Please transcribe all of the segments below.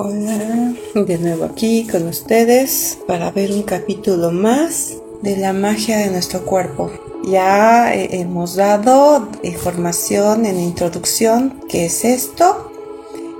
Hola, de nuevo aquí con ustedes para ver un capítulo más de la magia de nuestro cuerpo. Ya eh, hemos dado información en introducción qué es esto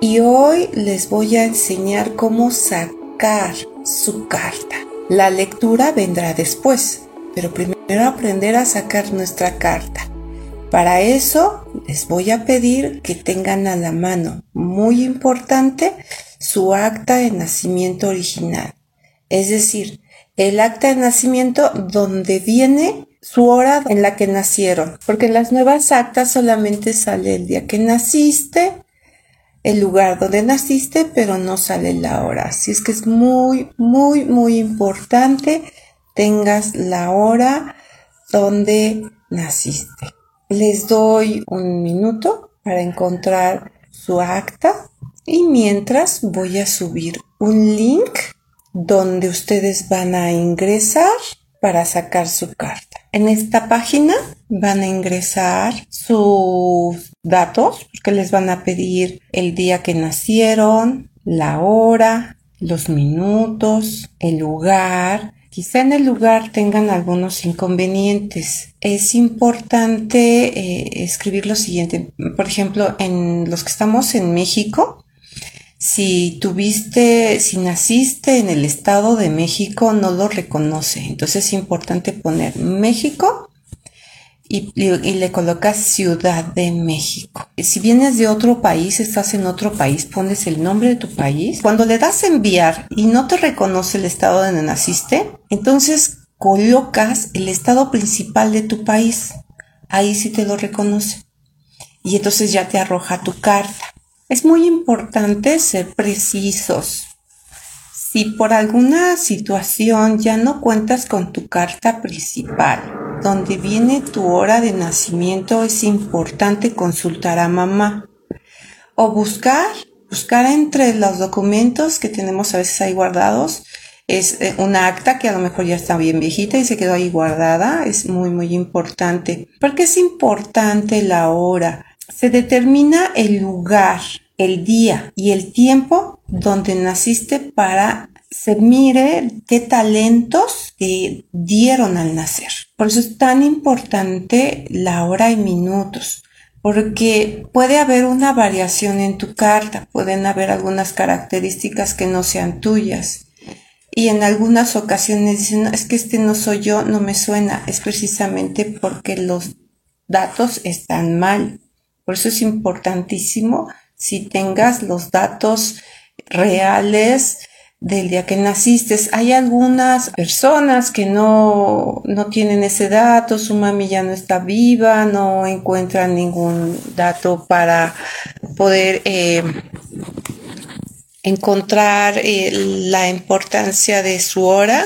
y hoy les voy a enseñar cómo sacar su carta. La lectura vendrá después, pero primero aprender a sacar nuestra carta. Para eso les voy a pedir que tengan a la mano, muy importante, su acta de nacimiento original. Es decir, el acta de nacimiento donde viene su hora en la que nacieron. Porque en las nuevas actas solamente sale el día que naciste, el lugar donde naciste, pero no sale la hora. Así es que es muy, muy, muy importante tengas la hora donde naciste. Les doy un minuto para encontrar su acta y mientras voy a subir un link donde ustedes van a ingresar para sacar su carta. En esta página van a ingresar sus datos porque les van a pedir el día que nacieron, la hora, los minutos, el lugar, Quizá en el lugar tengan algunos inconvenientes. Es importante eh, escribir lo siguiente. Por ejemplo, en los que estamos en México, si tuviste, si naciste en el Estado de México, no lo reconoce. Entonces es importante poner México y, le colocas Ciudad de México. Si vienes de otro país, estás en otro país, pones el nombre de tu país. Cuando le das enviar y no te reconoce el estado donde naciste, entonces colocas el estado principal de tu país. Ahí sí te lo reconoce. Y entonces ya te arroja tu carta. Es muy importante ser precisos. Si por alguna situación ya no cuentas con tu carta principal, donde viene tu hora de nacimiento, es importante consultar a mamá o buscar, buscar entre los documentos que tenemos a veces ahí guardados. Es eh, una acta que a lo mejor ya está bien viejita y se quedó ahí guardada. Es muy, muy importante. porque es importante la hora? Se determina el lugar, el día y el tiempo donde naciste para se mire qué talentos te dieron al nacer. Por eso es tan importante la hora y minutos, porque puede haber una variación en tu carta, pueden haber algunas características que no sean tuyas. Y en algunas ocasiones dicen, es que este no soy yo, no me suena. Es precisamente porque los datos están mal. Por eso es importantísimo si tengas los datos reales, del día que naciste. Hay algunas personas que no, no tienen ese dato, su mami ya no está viva, no encuentran ningún dato para poder eh, encontrar eh, la importancia de su hora.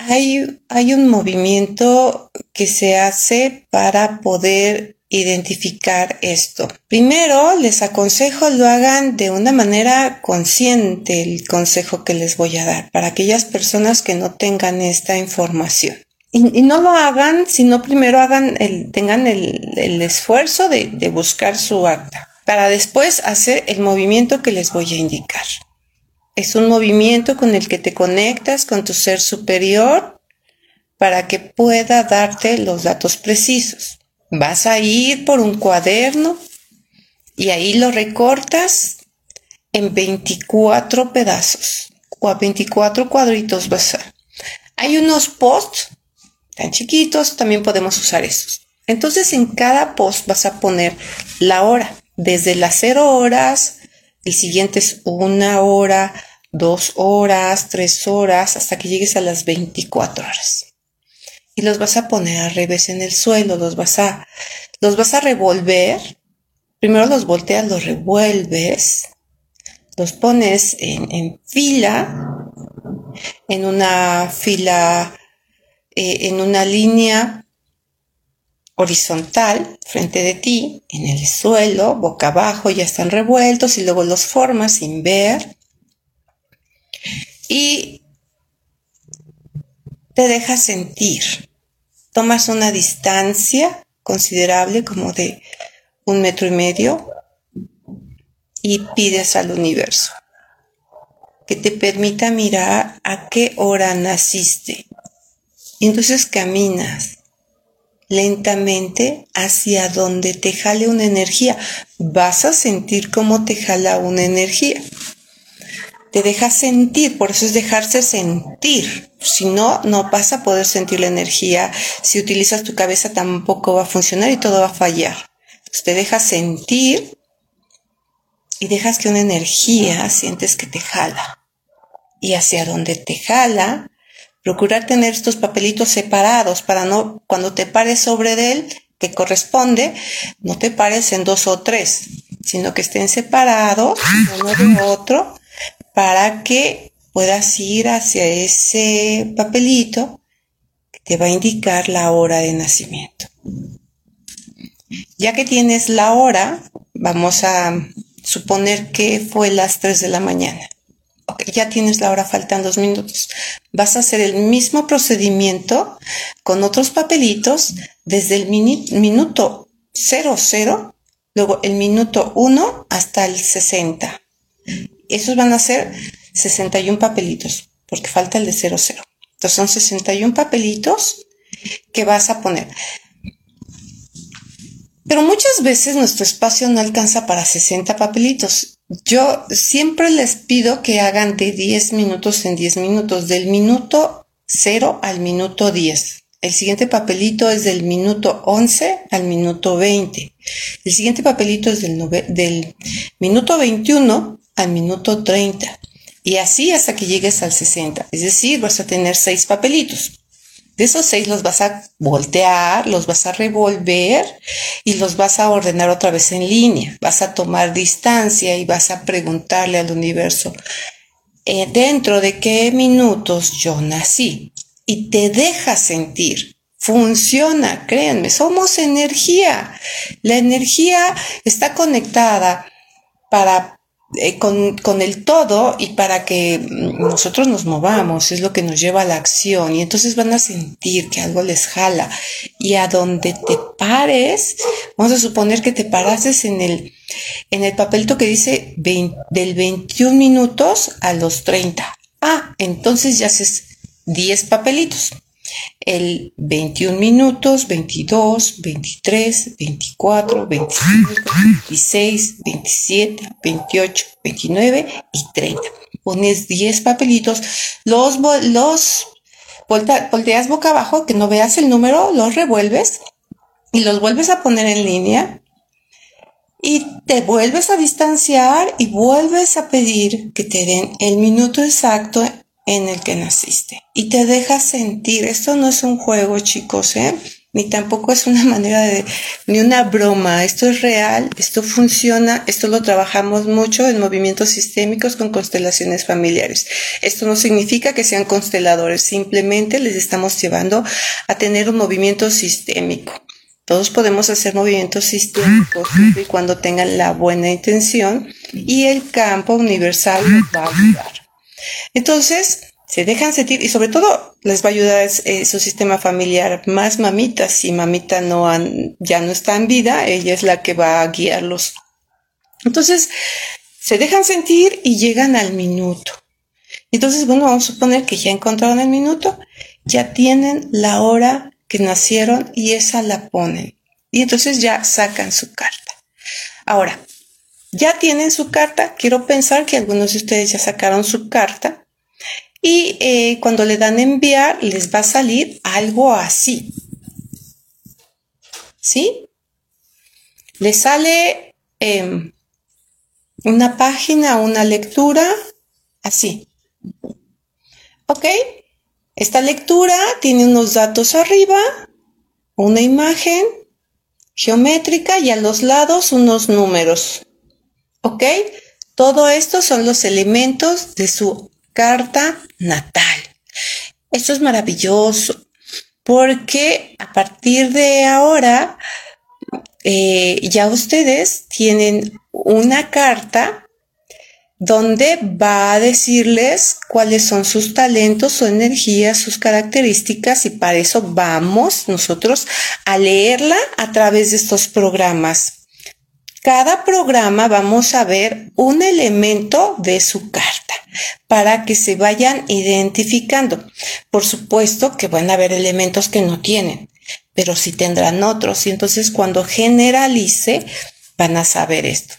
Hay, hay un movimiento que se hace para poder identificar esto. Primero, les aconsejo lo hagan de una manera consciente el consejo que les voy a dar para aquellas personas que no tengan esta información. Y, no lo hagan, sino primero hagan el, tengan el, esfuerzo de, de buscar su acta para después hacer el movimiento que les voy a indicar. Es un movimiento con el que te conectas con tu ser superior para que pueda darte los datos precisos. Vas a ir por un cuaderno y ahí lo recortas en 24 pedazos o a 24 cuadritos vas a. Hay unos posts tan chiquitos, también podemos usar esos. Entonces en cada post vas a poner la hora, desde las 0 horas, el siguiente es una hora, dos horas, tres horas, hasta que llegues a las 24 horas y los vas a poner al revés en el suelo, los vas a, los vas a revolver. Primero los volteas, los revuelves, los pones en, fila, en una fila, eh, en una línea horizontal frente de ti, en el suelo, boca abajo, ya están revueltos y luego los formas sin ver. Y te dejas sentir tomas una distancia considerable como de un metro y medio y pides al universo. que te permita mirar a qué hora naciste. Y entonces caminas lentamente hacia donde te jale una energía. Vas a sentir cómo te jala una energía. Te dejas sentir, por eso es dejarse sentir. Si no, no vas a poder sentir la energía. Si utilizas tu cabeza tampoco va a funcionar y todo va a fallar. te dejas sentir y dejas que una energía sientes que te jala. Y hacia donde te jala, procurar tener estos papelitos separados para no, cuando te pares sobre él, que corresponde, no te pares en dos o tres, sino que estén separados uno de otro para que puedas ir hacia ese papelito que te va a indicar la hora de nacimiento. Ya que tienes la hora, vamos a suponer que fue las 3 de la mañana. ya tienes la hora, faltan dos minutos. Vas a hacer el mismo procedimiento con otros papelitos desde el minuto 00, luego el minuto 1 hasta el 60. Esos van a ser 61 papelitos, porque falta el de 00. Entonces son 61 papelitos que vas a poner. Pero muchas veces nuestro espacio no alcanza para 60 papelitos. Yo siempre les pido que hagan de 10 minutos en 10 minutos, del minuto 0 al minuto 10. El siguiente papelito es del minuto 11 al minuto 20. El siguiente papelito es del, del minuto 21 al minuto 30. Y así hasta que llegues al 60. Es decir, vas a tener 6 papelitos. De esos seis los vas a voltear, los vas a revolver y los vas a ordenar otra vez en línea. Vas a tomar distancia y vas a preguntarle al universo, eh, dentro de qué minutos yo nací. Y te deja sentir. Funciona, créanme, somos energía. La energía está conectada para eh, con, el todo y para que nosotros nos movamos, es lo que nos lleva a la acción. Y entonces van a sentir que algo les jala. Y a donde te pares, vamos a suponer que te parases en el, en el papelito que dice del 21 minutos a los 30. Ah, entonces ya haces 10 papelitos el 21 minutos, 22, 23, 24, 25, 26, 27, 28, 29 y 30. Pones 10 papelitos, los, los volteas boca abajo, que no veas el número, los revuelves y los vuelves a poner en línea y te vuelves a distanciar y vuelves a pedir que te den el minuto exacto en el que naciste y te dejas sentir. Esto no es un juego, chicos, ¿eh? Ni tampoco es una manera de, ni una broma. Esto es real, esto funciona, esto lo trabajamos mucho en movimientos sistémicos con constelaciones familiares. Esto no significa que sean consteladores, simplemente les estamos llevando a tener un movimiento sistémico. Todos podemos hacer movimientos sistémicos y cuando tengan la buena intención y el campo universal va a ayudar. Entonces, se dejan sentir y sobre todo les va a ayudar su sistema familiar más mamita. Si mamita no ya no está en vida, ella es la que va a guiarlos. Entonces, se dejan sentir y llegan al minuto. Entonces, bueno, vamos a suponer que ya encontraron el minuto, ya tienen la hora que nacieron y esa la ponen. Y entonces ya sacan su carta. Ahora, ya tienen su carta. Quiero pensar que algunos de ustedes ya sacaron su carta. Y eh, cuando le dan enviar, les va a salir algo así. ¿Sí? Les sale em, una página, una lectura, así. ¿Ok? Esta lectura tiene unos datos arriba, una imagen geométrica y a los lados unos números. ¿Ok? Todo esto son los elementos de su carta natal. Esto es maravilloso porque a partir de ahora eh, ya ustedes tienen una carta donde va a decirles cuáles son sus talentos, su energía, sus características y para eso vamos nosotros a leerla a través de estos programas cada programa vamos a ver un elemento de su carta para que se vayan identificando. Por supuesto que van a haber elementos que no tienen, pero sí tendrán otros. Y entonces cuando generalice, van a saber esto.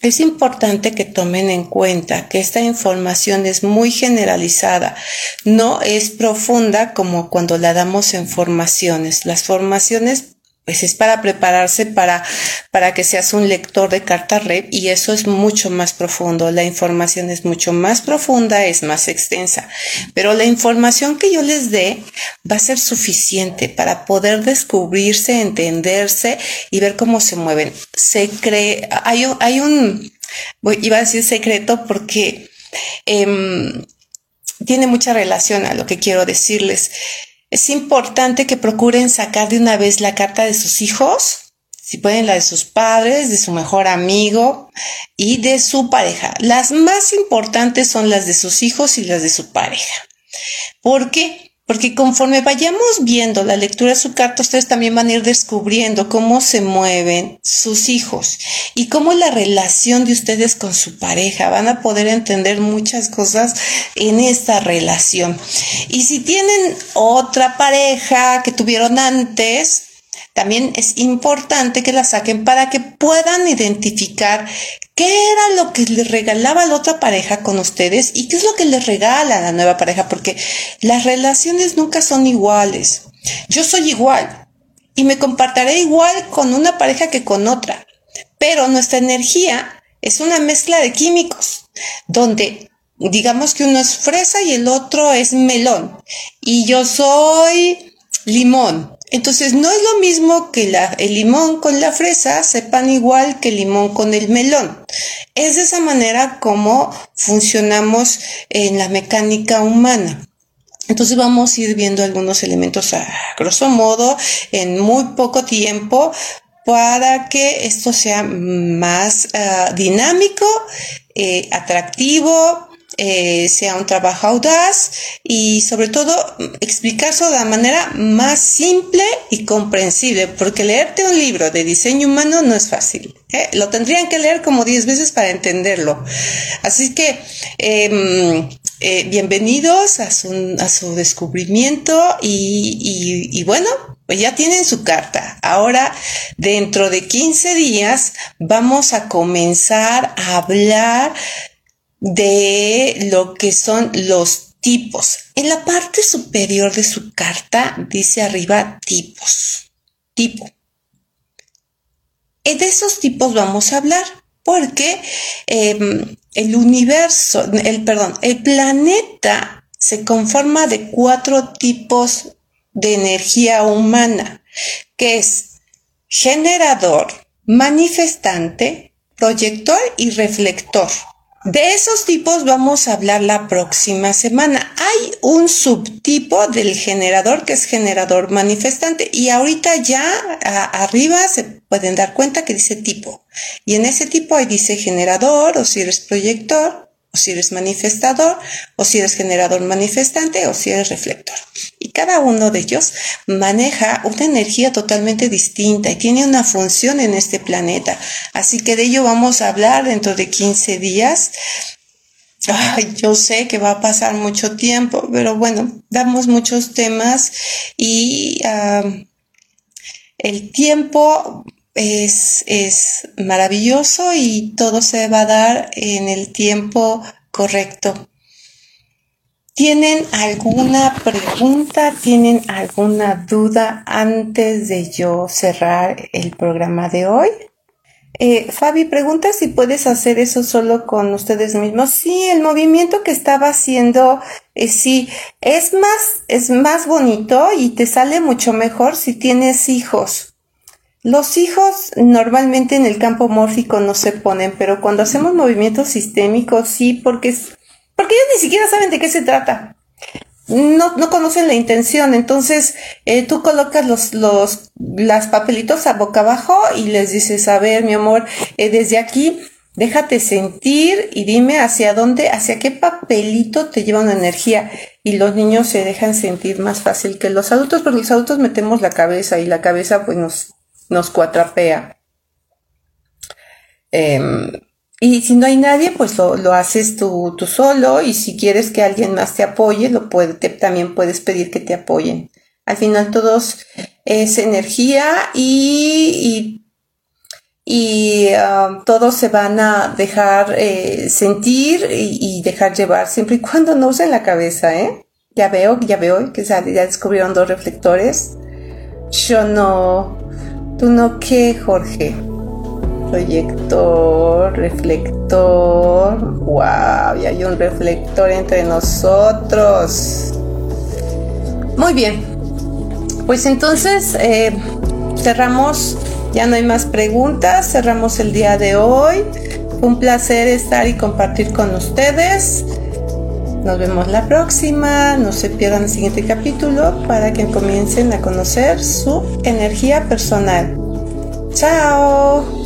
Es importante que tomen en cuenta que esta información es muy generalizada, no es profunda como cuando la damos en formaciones. Las formaciones pues es para prepararse para, para que seas un lector de carta red y eso es mucho más profundo. La información es mucho más profunda, es más extensa, pero la información que yo les dé va a ser suficiente para poder descubrirse, entenderse y ver cómo se mueven. Se cree, hay un, iba a decir secreto porque em, tiene mucha relación a lo que quiero decirles. Es importante que procuren sacar de una vez la carta de sus hijos, si pueden la de sus padres, de su mejor amigo y de su pareja. Las más importantes son las de sus hijos y las de su pareja. ¿Por qué? Porque conforme vayamos viendo la lectura de su carta, ustedes también van a ir descubriendo cómo se mueven sus hijos y cómo la relación de ustedes con su pareja. Van a poder entender muchas cosas en esta relación. Y si tienen otra pareja que tuvieron antes, también es importante que la saquen para que puedan identificar qué era lo que les regalaba la otra pareja con ustedes y qué es lo que les regala la nueva pareja, porque las relaciones nunca son iguales. Yo soy igual y me compartiré igual con una pareja que con otra, pero nuestra energía es una mezcla de químicos, donde digamos que uno es fresa y el otro es melón, y yo soy limón, entonces no es lo mismo que el limón con la fresa sepan igual que el limón con el melón. Es de esa manera como funcionamos en la mecánica humana. Entonces vamos a ir viendo algunos elementos a grosso modo en muy poco tiempo para que esto sea más ah, dinámico, eh, atractivo, eh, sea un trabajo audaz y sobre todo explicarlo de la manera más simple y comprensible, porque leerte un libro de diseño humano no es fácil. ¿eh? Lo tendrían que leer como 10 veces para entenderlo. Así que em, eh, bienvenidos a su, a su descubrimiento y, y, y bueno, pues ya tienen su carta. Ahora, dentro de 15 días, vamos a comenzar a hablar de lo que son los tipos. En la parte superior de su carta dice arriba tipos. Tipo. De esos tipos vamos a hablar porque em, el universo, el perdón, el planeta se conforma de cuatro tipos de energía humana, que es generador, manifestante, proyector y reflector. De esos tipos vamos a hablar la próxima semana. Hay un subtipo del generador que es generador manifestante y ahorita ya arriba se pueden dar cuenta que dice tipo. Y en ese tipo ahí dice generador o si eres proyector o si eres manifestador, o si eres generador manifestante, o si eres reflector. Y cada uno de ellos maneja una energía totalmente distinta y tiene una función en este planeta. Así que de ello vamos a hablar dentro de 15 días. yo sé que va a pasar mucho tiempo, pero bueno, damos muchos temas y ah, el tiempo es, es maravilloso y todo se va a dar en el tiempo correcto. ¿Tienen alguna pregunta? ¿Tienen alguna duda antes de yo cerrar el programa de hoy? Eh, Fabi pregunta si puedes hacer eso solo con ustedes mismos. Sí, el movimiento que estaba haciendo, eh, sí, es más, es más bonito y te sale mucho mejor si tienes hijos. Los hijos normalmente en el campo mórfico no se ponen, pero cuando hacemos movimientos sistémicos sí, porque, porque ellos ni siquiera saben de qué se trata. No, no conocen la intención, entonces eh, tú colocas los, los, las papelitos a boca abajo y les dices, a ver, mi amor, eh, desde aquí déjate sentir y dime hacia dónde, hacia qué papelito te lleva una energía. Y los niños se dejan sentir más fácil que los adultos, porque los adultos metemos la cabeza y la cabeza pues nos nos cuatrapea. Em, y si no hay nadie, pues lo, haces tú, tú, solo y si quieres que alguien más te apoye, también puedes pedir que te apoyen. Al final todos es energía y, y, um, todos se van a dejar eh, sentir y, dejar llevar siempre y cuando no usen la cabeza, ¿eh? Ya veo, ya veo que ya descubrieron dos reflectores. Yo no. ¿Tú no qué, Jorge? Proyector, reflector. ¡Wow! Y hay un reflector entre nosotros. Muy bien. Pues entonces eh, cerramos. Ya no hay más preguntas. Cerramos el día de hoy. Un placer estar y compartir con ustedes. Nos vemos la próxima. No se pierdan el siguiente capítulo para que comiencen a conocer su energía personal. Chao.